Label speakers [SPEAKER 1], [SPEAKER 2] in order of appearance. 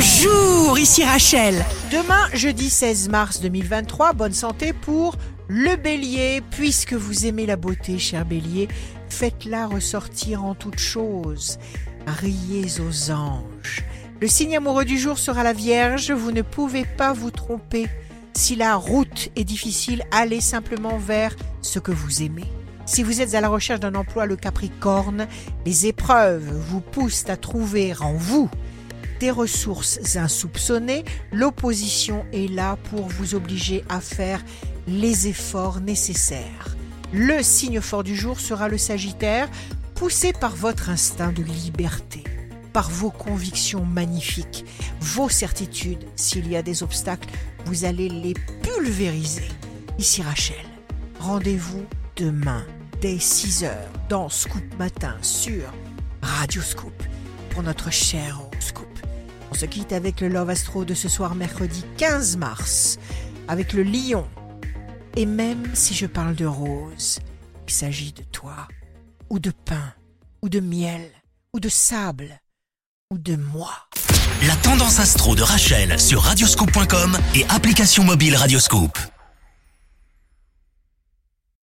[SPEAKER 1] Bonjour, ici Rachel.
[SPEAKER 2] Demain, jeudi 16 mars 2023, bonne santé pour le bélier. Puisque vous aimez la beauté, cher bélier, faites-la ressortir en toutes choses. Riez aux anges. Le signe amoureux du jour sera la Vierge. Vous ne pouvez pas vous tromper. Si la route est difficile, allez simplement vers ce que vous aimez. Si vous êtes à la recherche d'un emploi, le Capricorne, les épreuves vous poussent à trouver en vous des ressources insoupçonnées, l'opposition est là pour vous obliger à faire les efforts nécessaires. Le signe fort du jour sera le Sagittaire, poussé par votre instinct de liberté, par vos convictions magnifiques, vos certitudes. S'il y a des obstacles, vous allez les pulvériser. Ici Rachel, rendez-vous demain dès 6 heures dans Scoop Matin sur Radio Scoop pour notre cher se quitte avec le Love Astro de ce soir mercredi 15 mars, avec le lion. Et même si je parle de rose, il s'agit de toi, ou de pain, ou de miel, ou de sable, ou de moi.
[SPEAKER 1] La tendance astro de Rachel sur radioscope.com et application mobile Radioscope.